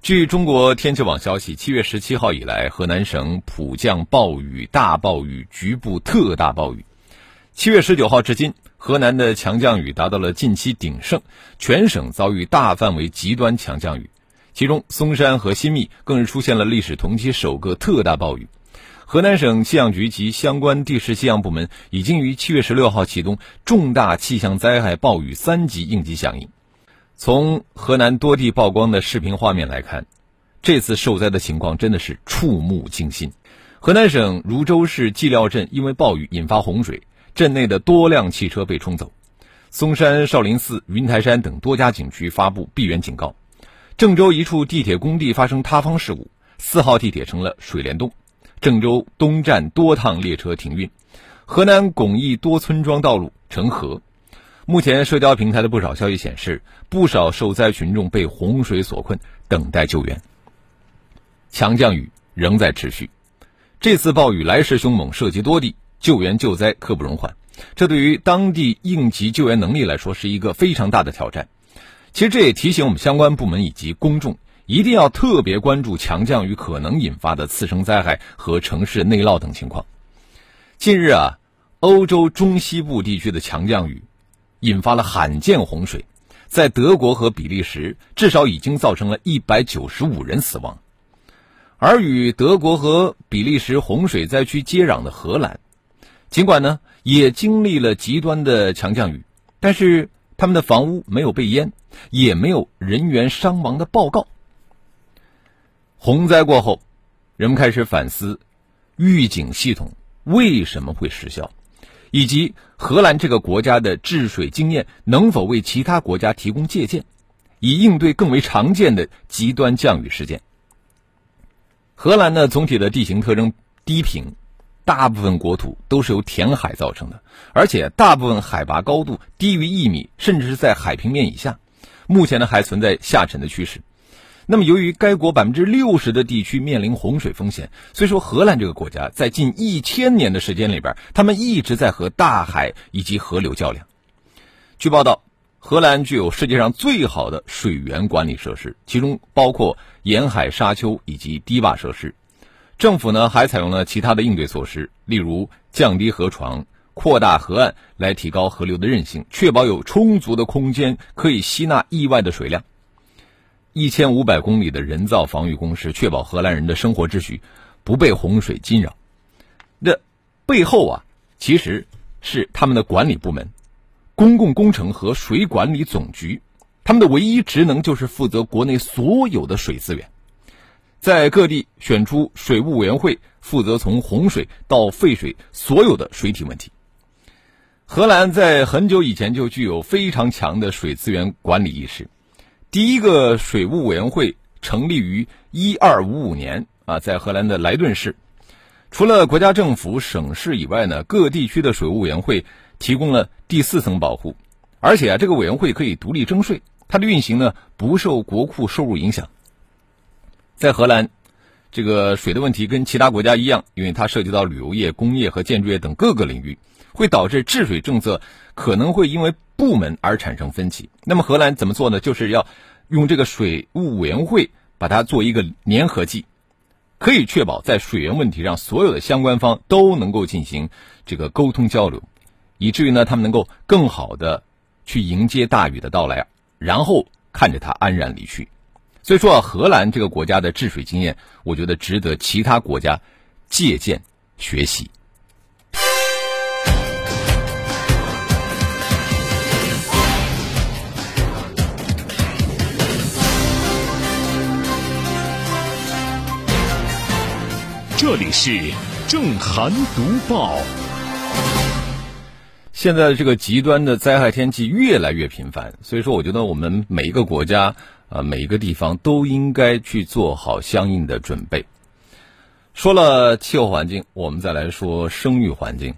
据中国天气网消息，七月十七号以来，河南省普降暴雨、大暴雨、局部特大暴雨。七月十九号至今，河南的强降雨达到了近期鼎盛，全省遭遇大范围极端强降雨，其中嵩山和新密更是出现了历史同期首个特大暴雨。河南省气象局及相关地市气象部门已经于七月十六号启动重大气象灾害暴雨三级应急响应。从河南多地曝光的视频画面来看，这次受灾的情况真的是触目惊心。河南省汝州市纪料镇因为暴雨引发洪水，镇内的多辆汽车被冲走。嵩山、少林寺、云台山等多家景区发布闭园警告。郑州一处地铁工地发生塌方事故，四号地铁成了水帘洞。郑州东站多趟列车停运。河南巩义多村庄道路成河。目前，社交平台的不少消息显示，不少受灾群众被洪水所困，等待救援。强降雨仍在持续，这次暴雨来势凶猛，涉及多地，救援救灾刻不容缓。这对于当地应急救援能力来说是一个非常大的挑战。其实，这也提醒我们相关部门以及公众，一定要特别关注强降雨可能引发的次生灾害和城市内涝等情况。近日啊，欧洲中西部地区的强降雨。引发了罕见洪水，在德国和比利时至少已经造成了一百九十五人死亡，而与德国和比利时洪水灾区接壤的荷兰，尽管呢也经历了极端的强降雨，但是他们的房屋没有被淹，也没有人员伤亡的报告。洪灾过后，人们开始反思预警系统为什么会失效。以及荷兰这个国家的治水经验能否为其他国家提供借鉴，以应对更为常见的极端降雨事件？荷兰呢，总体的地形特征低平，大部分国土都是由填海造成的，而且大部分海拔高度低于一米，甚至是在海平面以下。目前呢，还存在下沉的趋势。那么，由于该国百分之六十的地区面临洪水风险，所以说荷兰这个国家在近一千年的时间里边，他们一直在和大海以及河流较量。据报道，荷兰具有世界上最好的水源管理设施，其中包括沿海沙丘以及堤坝设施。政府呢还采用了其他的应对措施，例如降低河床、扩大河岸，来提高河流的韧性，确保有充足的空间可以吸纳意外的水量。一千五百公里的人造防御工事，确保荷兰人的生活秩序不被洪水惊扰。这背后啊，其实是他们的管理部门——公共工程和水管理总局。他们的唯一职能就是负责国内所有的水资源，在各地选出水务委员会，负责从洪水到废水所有的水体问题。荷兰在很久以前就具有非常强的水资源管理意识。第一个水务委员会成立于一二五五年啊，在荷兰的莱顿市。除了国家政府、省市以外呢，各地区的水务委员会提供了第四层保护，而且啊，这个委员会可以独立征税，它的运行呢不受国库收入影响。在荷兰，这个水的问题跟其他国家一样，因为它涉及到旅游业、工业和建筑业等各个领域，会导致治水政策可能会因为。部门而产生分歧，那么荷兰怎么做呢？就是要用这个水务委员会把它做一个粘合剂，可以确保在水源问题上所有的相关方都能够进行这个沟通交流，以至于呢他们能够更好的去迎接大雨的到来，然后看着它安然离去。所以说啊，荷兰这个国家的治水经验，我觉得值得其他国家借鉴学习。这里是正涵读报。现在的这个极端的灾害天气越来越频繁，所以说，我觉得我们每一个国家啊，每一个地方都应该去做好相应的准备。说了气候环境，我们再来说生育环境。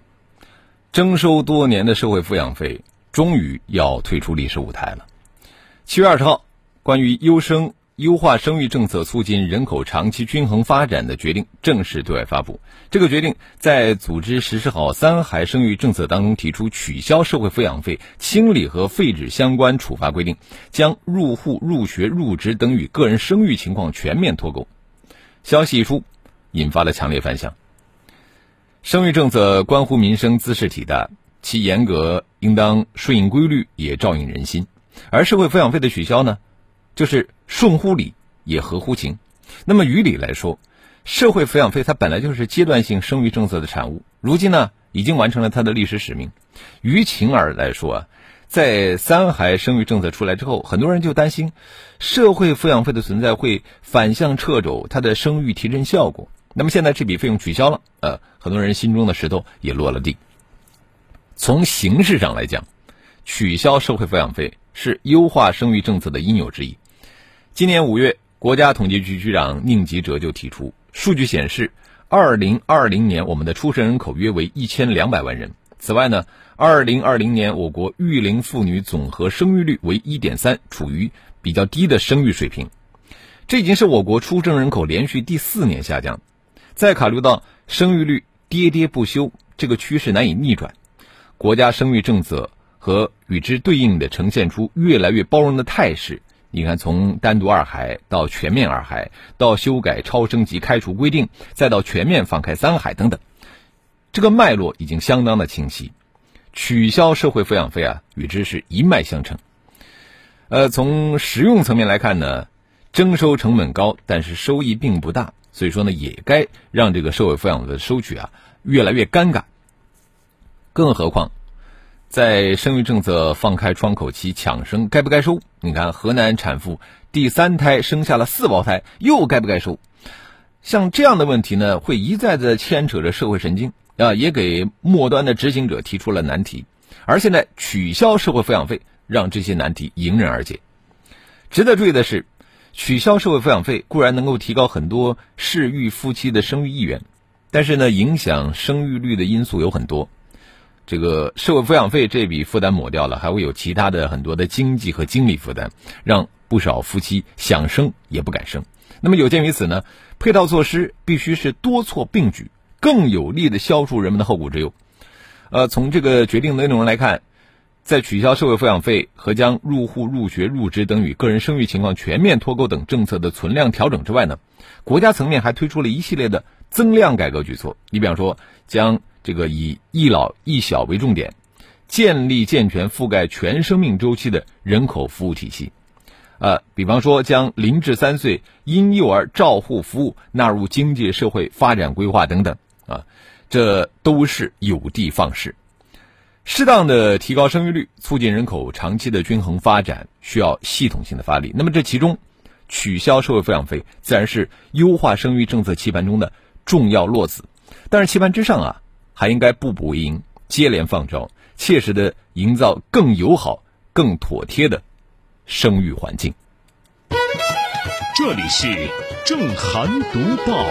征收多年的社会抚养费终于要退出历史舞台了。七月二十号，关于优生优化生育政策，促进人口长期均衡发展的决定正式对外发布。这个决定在组织实施好三孩生育政策当中提出取消社会抚养费清理和废止相关处罚规定，将入户、入学、入职等与个人生育情况全面脱钩。消息一出，引发了强烈反响。生育政策关乎民生，姿势体大，其严格应当顺应规律，也照应人心。而社会抚养费的取消呢，就是顺乎理，也合乎情。那么于理来说，社会抚养费它本来就是阶段性生育政策的产物，如今呢已经完成了它的历史使命。于情而来说啊，在三孩生育政策出来之后，很多人就担心，社会抚养费的存在会反向掣肘它的生育提振效果。那么现在这笔费用取消了，呃，很多人心中的石头也落了地。从形式上来讲，取消社会抚养费是优化生育政策的应有之义。今年五月，国家统计局局长宁吉喆就提出，数据显示，二零二零年我们的出生人口约为一千两百万人。此外呢，二零二零年我国育龄妇女总和生育率为一点三，处于比较低的生育水平。这已经是我国出生人口连续第四年下降。再考虑到生育率跌跌不休，这个趋势难以逆转，国家生育政策和与之对应的呈现出越来越包容的态势。你看，从单独二孩到全面二孩，到修改超生及开除规定，再到全面放开三孩等等，这个脉络已经相当的清晰。取消社会抚养费啊，与之是一脉相承。呃，从实用层面来看呢，征收成本高，但是收益并不大。所以说呢，也该让这个社会抚养的收取啊越来越尴尬。更何况，在生育政策放开窗口期抢生，该不该收？你看，河南产妇第三胎生下了四胞胎，又该不该收？像这样的问题呢，会一再的牵扯着社会神经啊，也给末端的执行者提出了难题。而现在取消社会抚养费，让这些难题迎刃而解。值得注意的是。取消社会抚养费固然能够提高很多适育夫妻的生育意愿，但是呢，影响生育率的因素有很多。这个社会抚养费这笔负担抹掉了，还会有其他的很多的经济和精力负担，让不少夫妻想生也不敢生。那么有鉴于此呢，配套措施必须是多措并举，更有力的消除人们的后顾之忧。呃，从这个决定的内容来看。在取消社会抚养费和将入户、入学、入职等与个人生育情况全面脱钩等政策的存量调整之外呢，国家层面还推出了一系列的增量改革举措。你比方说，将这个以一老一小为重点，建立健全覆盖全生命周期的人口服务体系。呃，比方说，将零至三岁婴幼儿照护服务纳入经济社会发展规划等等。啊，这都是有的放矢。适当的提高生育率，促进人口长期的均衡发展，需要系统性的发力。那么这其中，取消社会抚养费自然是优化生育政策棋盘中的重要落子。但是棋盘之上啊，还应该步步为营，接连放招，切实的营造更友好、更妥帖的生育环境。这里是正涵读报。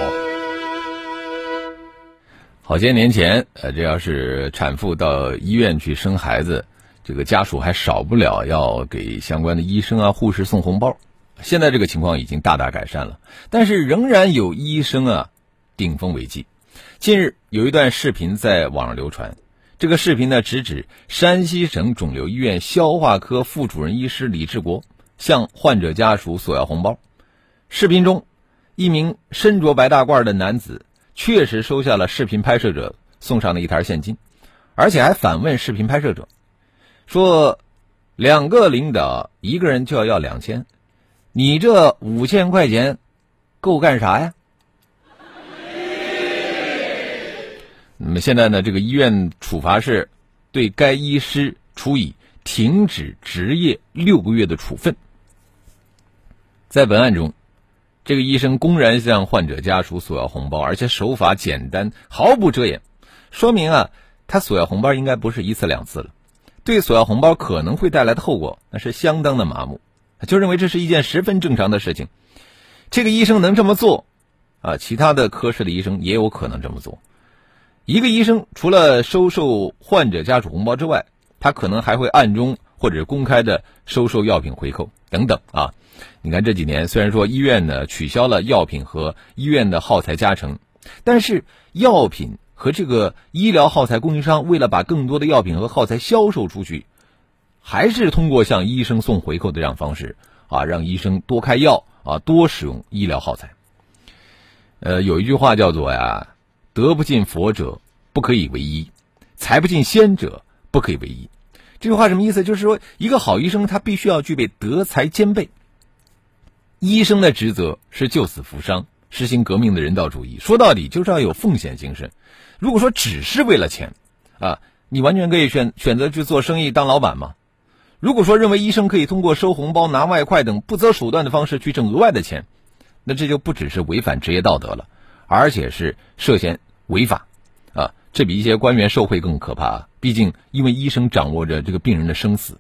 好些年前，呃，这要是产妇到医院去生孩子，这个家属还少不了要给相关的医生啊、护士送红包。现在这个情况已经大大改善了，但是仍然有医生啊顶风违纪。近日有一段视频在网上流传，这个视频呢直指山西省肿瘤医院消化科副主任医师李志国向患者家属索要红包。视频中，一名身着白大褂的男子。确实收下了视频拍摄者送上的一沓现金，而且还反问视频拍摄者，说：“两个领导，一个人就要要两千，你这五千块钱够干啥呀？”那么现在呢？这个医院处罚是对该医师处以停止执业六个月的处分。在本案中。这个医生公然向患者家属索要红包，而且手法简单，毫不遮掩，说明啊，他索要红包应该不是一次两次了。对索要红包可能会带来的后果，那是相当的麻木，就认为这是一件十分正常的事情。这个医生能这么做，啊，其他的科室的医生也有可能这么做。一个医生除了收受患者家属红包之外，他可能还会暗中或者公开的收受药品回扣等等啊。你看这几年，虽然说医院呢取消了药品和医院的耗材加成，但是药品和这个医疗耗材供应商为了把更多的药品和耗材销售出去，还是通过向医生送回扣的这样方式啊，让医生多开药啊，多使用医疗耗材。呃，有一句话叫做呀，德不进佛者不可以为医，财不进仙者不可以为医。这句话什么意思？就是说，一个好医生他必须要具备德才兼备。医生的职责是救死扶伤，实行革命的人道主义。说到底，就是要有奉献精神。如果说只是为了钱，啊，你完全可以选选择去做生意当老板嘛。如果说认为医生可以通过收红包、拿外快等不择手段的方式去挣额外的钱，那这就不只是违反职业道德了，而且是涉嫌违法，啊，这比一些官员受贿更可怕。毕竟，因为医生掌握着这个病人的生死。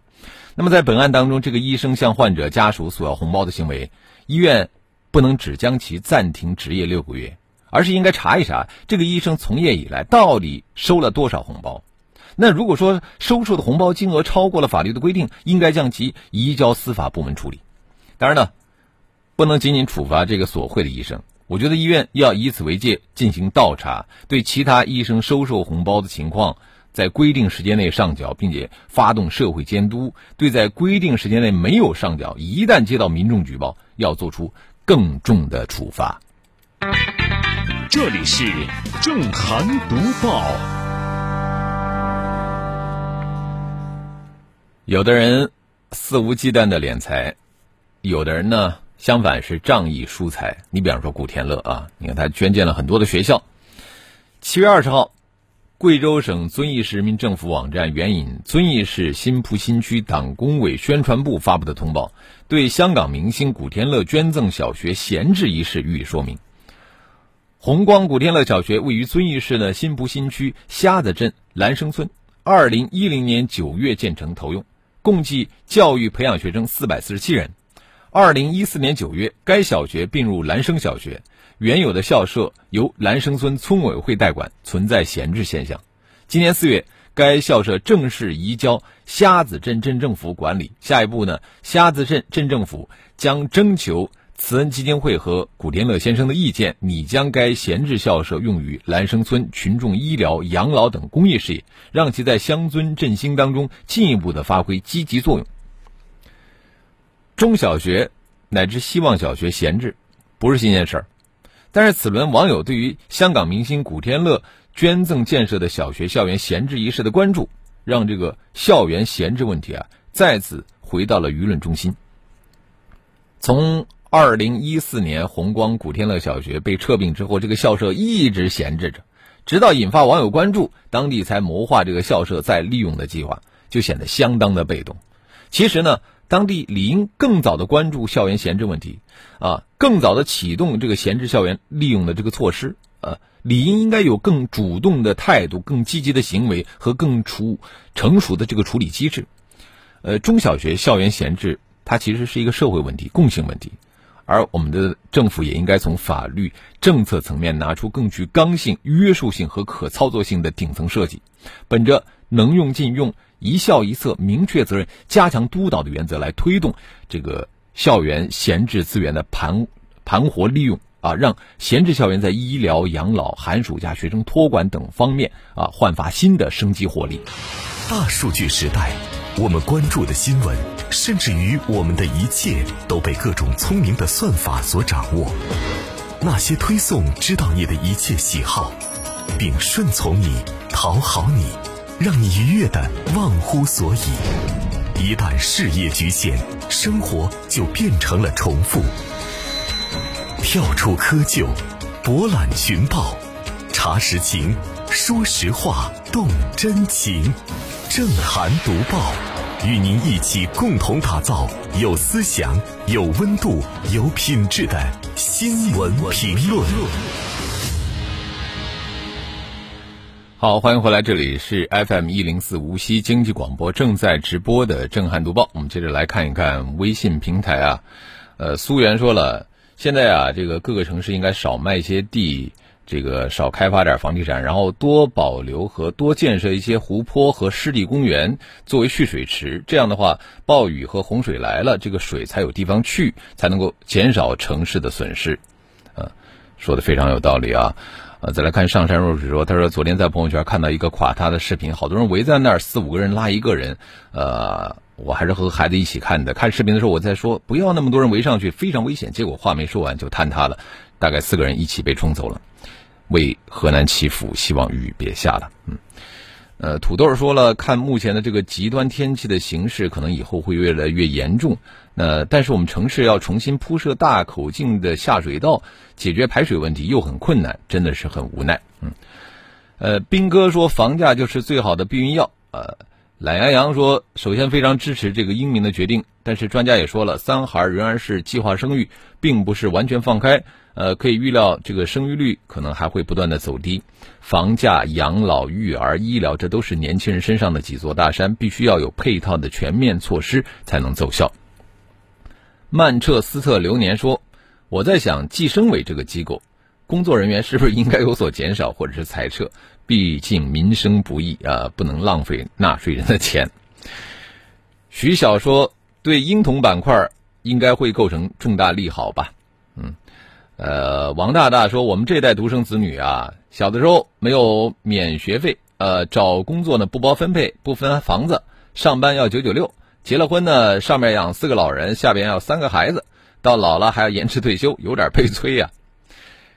那么，在本案当中，这个医生向患者家属索要红包的行为，医院不能只将其暂停执业六个月，而是应该查一查这个医生从业以来到底收了多少红包。那如果说收受的红包金额超过了法律的规定，应该将其移交司法部门处理。当然呢，不能仅仅处罚这个索贿的医生。我觉得医院要以此为戒，进行倒查，对其他医生收受红包的情况。在规定时间内上缴，并且发动社会监督；对在规定时间内没有上缴，一旦接到民众举报，要做出更重的处罚。这里是正涵读报。有的人肆无忌惮的敛财，有的人呢，相反是仗义疏财。你比方说古天乐啊，你看他捐建了很多的学校。七月二十号。贵州省遵义市人民政府网站援引遵义市新蒲新区党工委宣传部发布的通报，对香港明星古天乐捐赠小学闲置一事予以说明。红光古天乐小学位于遵义市的新蒲新区瞎子镇兰生村，二零一零年九月建成投用，共计教育培养学生四百四十七人。二零一四年九月，该小学并入兰生小学。原有的校舍由兰生村村委会代管，存在闲置现象。今年四月，该校舍正式移交虾子镇镇政府管理。下一步呢，虾子镇镇政府将征求慈恩基金会和古天乐先生的意见，拟将该闲置校舍用于兰生村群众医疗、养老等公益事业，让其在乡村振兴当中进一步的发挥积极作用。中小学乃至希望小学闲置，不是新鲜事儿。但是此轮网友对于香港明星古天乐捐赠建设的小学校园闲置一事的关注，让这个校园闲置问题啊再次回到了舆论中心。从二零一四年红光古天乐小学被撤并之后，这个校舍一直闲置着，直到引发网友关注，当地才谋划这个校舍再利用的计划，就显得相当的被动。其实呢。当地理应更早的关注校园闲置问题，啊，更早的启动这个闲置校园利用的这个措施，啊，理应应该有更主动的态度、更积极的行为和更处成熟的这个处理机制。呃，中小学校园闲置，它其实是一个社会问题、共性问题，而我们的政府也应该从法律政策层面拿出更具刚性、约束性和可操作性的顶层设计，本着能用尽用。一校一策，明确责任，加强督导的原则来推动这个校园闲置资源的盘盘活利用啊，让闲置校园在医疗、养老、寒暑假学生托管等方面啊焕发新的生机活力。大数据时代，我们关注的新闻，甚至于我们的一切，都被各种聪明的算法所掌握。那些推送知道你的一切喜好，并顺从你、讨好你。让你愉悦的忘乎所以，一旦事业局限，生活就变成了重复。跳出窠臼，博览群报，查实情，说实话，动真情。正涵读报，与您一起共同打造有思想、有温度、有品质的新闻评论。好，欢迎回来，这里是 FM 一零四无锡经济广播正在直播的《震撼读报》。我们接着来看一看微信平台啊，呃，苏源说了，现在啊，这个各个城市应该少卖一些地，这个少开发点房地产，然后多保留和多建设一些湖泊和湿地公园作为蓄水池。这样的话，暴雨和洪水来了，这个水才有地方去，才能够减少城市的损失。啊，说的非常有道理啊。呃，再来看上山若水说，他说昨天在朋友圈看到一个垮塌的视频，好多人围在那儿，四五个人拉一个人。呃，我还是和孩子一起看的。看视频的时候，我在说不要那么多人围上去，非常危险。结果话没说完就坍塌了，大概四个人一起被冲走了。为河南祈福，希望雨别下了。嗯，呃，土豆说了，看目前的这个极端天气的形势，可能以后会越来越严重。那但是我们城市要重新铺设大口径的下水道，解决排水问题又很困难，真的是很无奈。嗯，呃，斌哥说房价就是最好的避孕药。呃，懒羊羊说，首先非常支持这个英明的决定，但是专家也说了，三孩仍然是计划生育，并不是完全放开。呃，可以预料这个生育率可能还会不断的走低。房价、养老、育儿、医疗，这都是年轻人身上的几座大山，必须要有配套的全面措施才能奏效。曼彻斯特流年说：“我在想，计生委这个机构工作人员是不是应该有所减少或者是裁撤？毕竟民生不易啊，不能浪费纳税人的钱。”徐晓说：“对婴童板块应该会构成重大利好吧？”嗯，呃，王大大说：“我们这代独生子女啊，小的时候没有免学费，呃，找工作呢不包分配，不分房子，上班要九九六。”结了婚呢，上面养四个老人，下边要三个孩子，到老了还要延迟退休，有点悲催呀。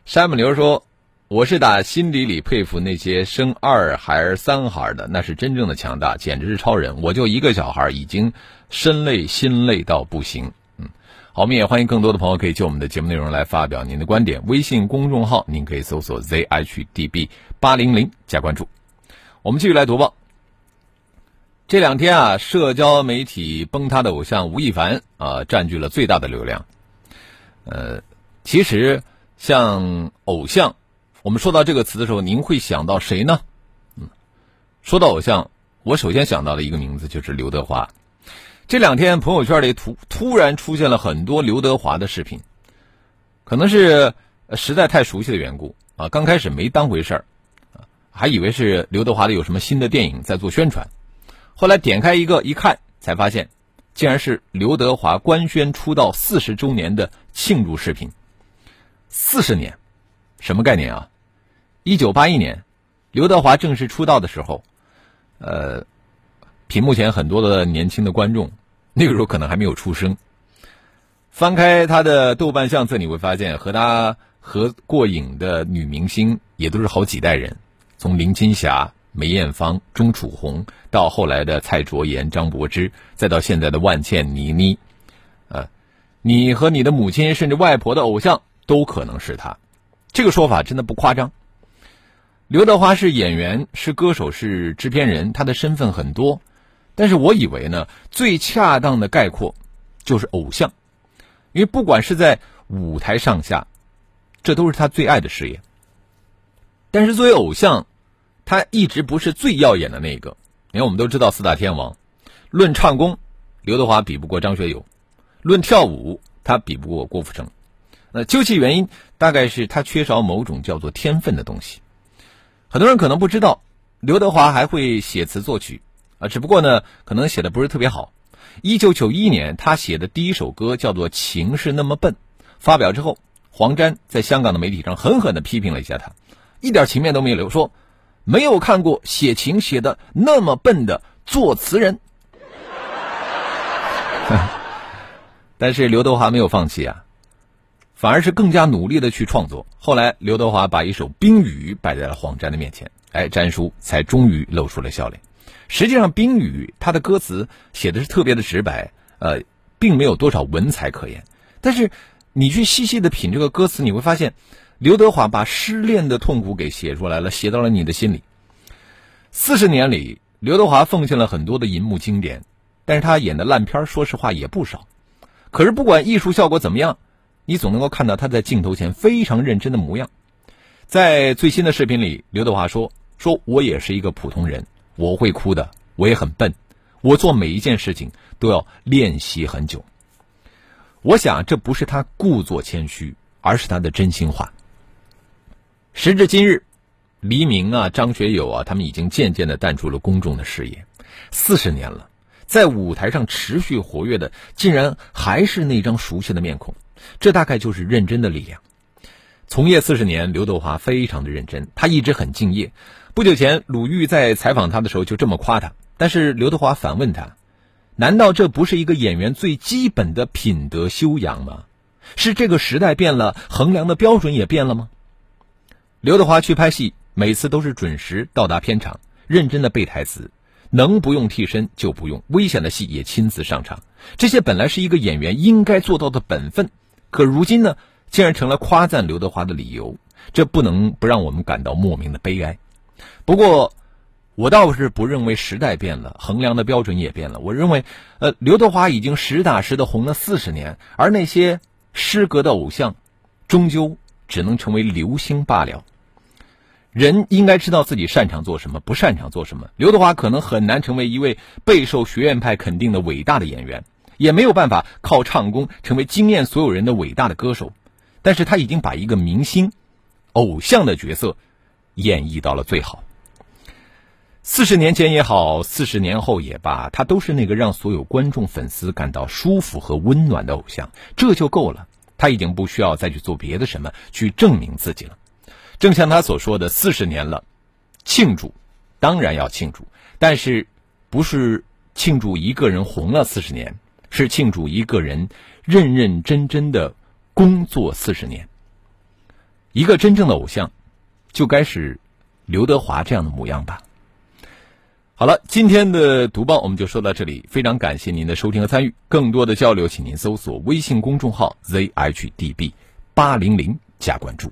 山姆牛说：“我是打心底里佩服那些生二孩、三孩的，那是真正的强大，简直是超人。我就一个小孩，已经身累心累到不行。”嗯，好，我们也欢迎更多的朋友可以就我们的节目内容来发表您的观点。微信公众号您可以搜索 zhdb 八零零加关注。我们继续来读报。这两天啊，社交媒体崩塌的偶像吴亦凡啊，占据了最大的流量。呃，其实像偶像，我们说到这个词的时候，您会想到谁呢？嗯，说到偶像，我首先想到的一个名字就是刘德华。这两天朋友圈里突突然出现了很多刘德华的视频，可能是实在太熟悉的缘故啊。刚开始没当回事儿啊，还以为是刘德华的有什么新的电影在做宣传。后来点开一个一看，才发现，竟然是刘德华官宣出道四十周年的庆祝视频。四十年，什么概念啊？一九八一年，刘德华正式出道的时候，呃，屏幕前很多的年轻的观众，那个时候可能还没有出生。翻开他的豆瓣相册，你会发现和他合过影的女明星也都是好几代人，从林青霞。梅艳芳、钟楚红，到后来的蔡卓妍、张柏芝，再到现在的万茜、倪妮，呃，你和你的母亲甚至外婆的偶像都可能是他，这个说法真的不夸张。刘德华是演员，是歌手，是制片人，他的身份很多，但是我以为呢，最恰当的概括就是偶像，因为不管是在舞台上下，这都是他最爱的事业。但是作为偶像。他一直不是最耀眼的那个，因为我们都知道四大天王，论唱功，刘德华比不过张学友；论跳舞，他比不过郭富城。那究其原因，大概是他缺少某种叫做天分的东西。很多人可能不知道，刘德华还会写词作曲啊，只不过呢，可能写的不是特别好。一九九一年，他写的第一首歌叫做《情是那么笨》，发表之后，黄沾在香港的媒体上狠狠的批评了一下他，一点情面都没有留，说。没有看过写情写的那么笨的作词人，但是刘德华没有放弃啊，反而是更加努力的去创作。后来刘德华把一首《冰雨》摆在了黄沾的面前，哎，詹叔才终于露出了笑脸。实际上，《冰雨》他的歌词写的是特别的直白，呃，并没有多少文采可言。但是你去细细的品这个歌词，你会发现。刘德华把失恋的痛苦给写出来了，写到了你的心里。四十年里，刘德华奉献了很多的银幕经典，但是他演的烂片说实话也不少。可是不管艺术效果怎么样，你总能够看到他在镜头前非常认真的模样。在最新的视频里，刘德华说：“说我也是一个普通人，我会哭的，我也很笨，我做每一件事情都要练习很久。”我想这不是他故作谦虚，而是他的真心话。时至今日，黎明啊、张学友啊，他们已经渐渐的淡出了公众的视野。四十年了，在舞台上持续活跃的，竟然还是那张熟悉的面孔。这大概就是认真的力量。从业四十年，刘德华非常的认真，他一直很敬业。不久前，鲁豫在采访他的时候就这么夸他，但是刘德华反问他：“难道这不是一个演员最基本的品德修养吗？是这个时代变了，衡量的标准也变了吗？”刘德华去拍戏，每次都是准时到达片场，认真的背台词，能不用替身就不用，危险的戏也亲自上场。这些本来是一个演员应该做到的本分，可如今呢，竟然成了夸赞刘德华的理由，这不能不让我们感到莫名的悲哀。不过，我倒是不认为时代变了，衡量的标准也变了。我认为，呃，刘德华已经实打实的红了四十年，而那些失格的偶像，终究只能成为流星罢了。人应该知道自己擅长做什么，不擅长做什么。刘德华可能很难成为一位备受学院派肯定的伟大的演员，也没有办法靠唱功成为惊艳所有人的伟大的歌手，但是他已经把一个明星、偶像的角色演绎到了最好。四十年前也好，四十年后也罢，他都是那个让所有观众粉丝感到舒服和温暖的偶像，这就够了。他已经不需要再去做别的什么去证明自己了。正像他所说的，四十年了，庆祝，当然要庆祝，但是不是庆祝一个人红了四十年，是庆祝一个人认认真真的工作四十年。一个真正的偶像，就该是刘德华这样的模样吧。好了，今天的读报我们就说到这里，非常感谢您的收听和参与。更多的交流，请您搜索微信公众号 zhdb 八零零加关注。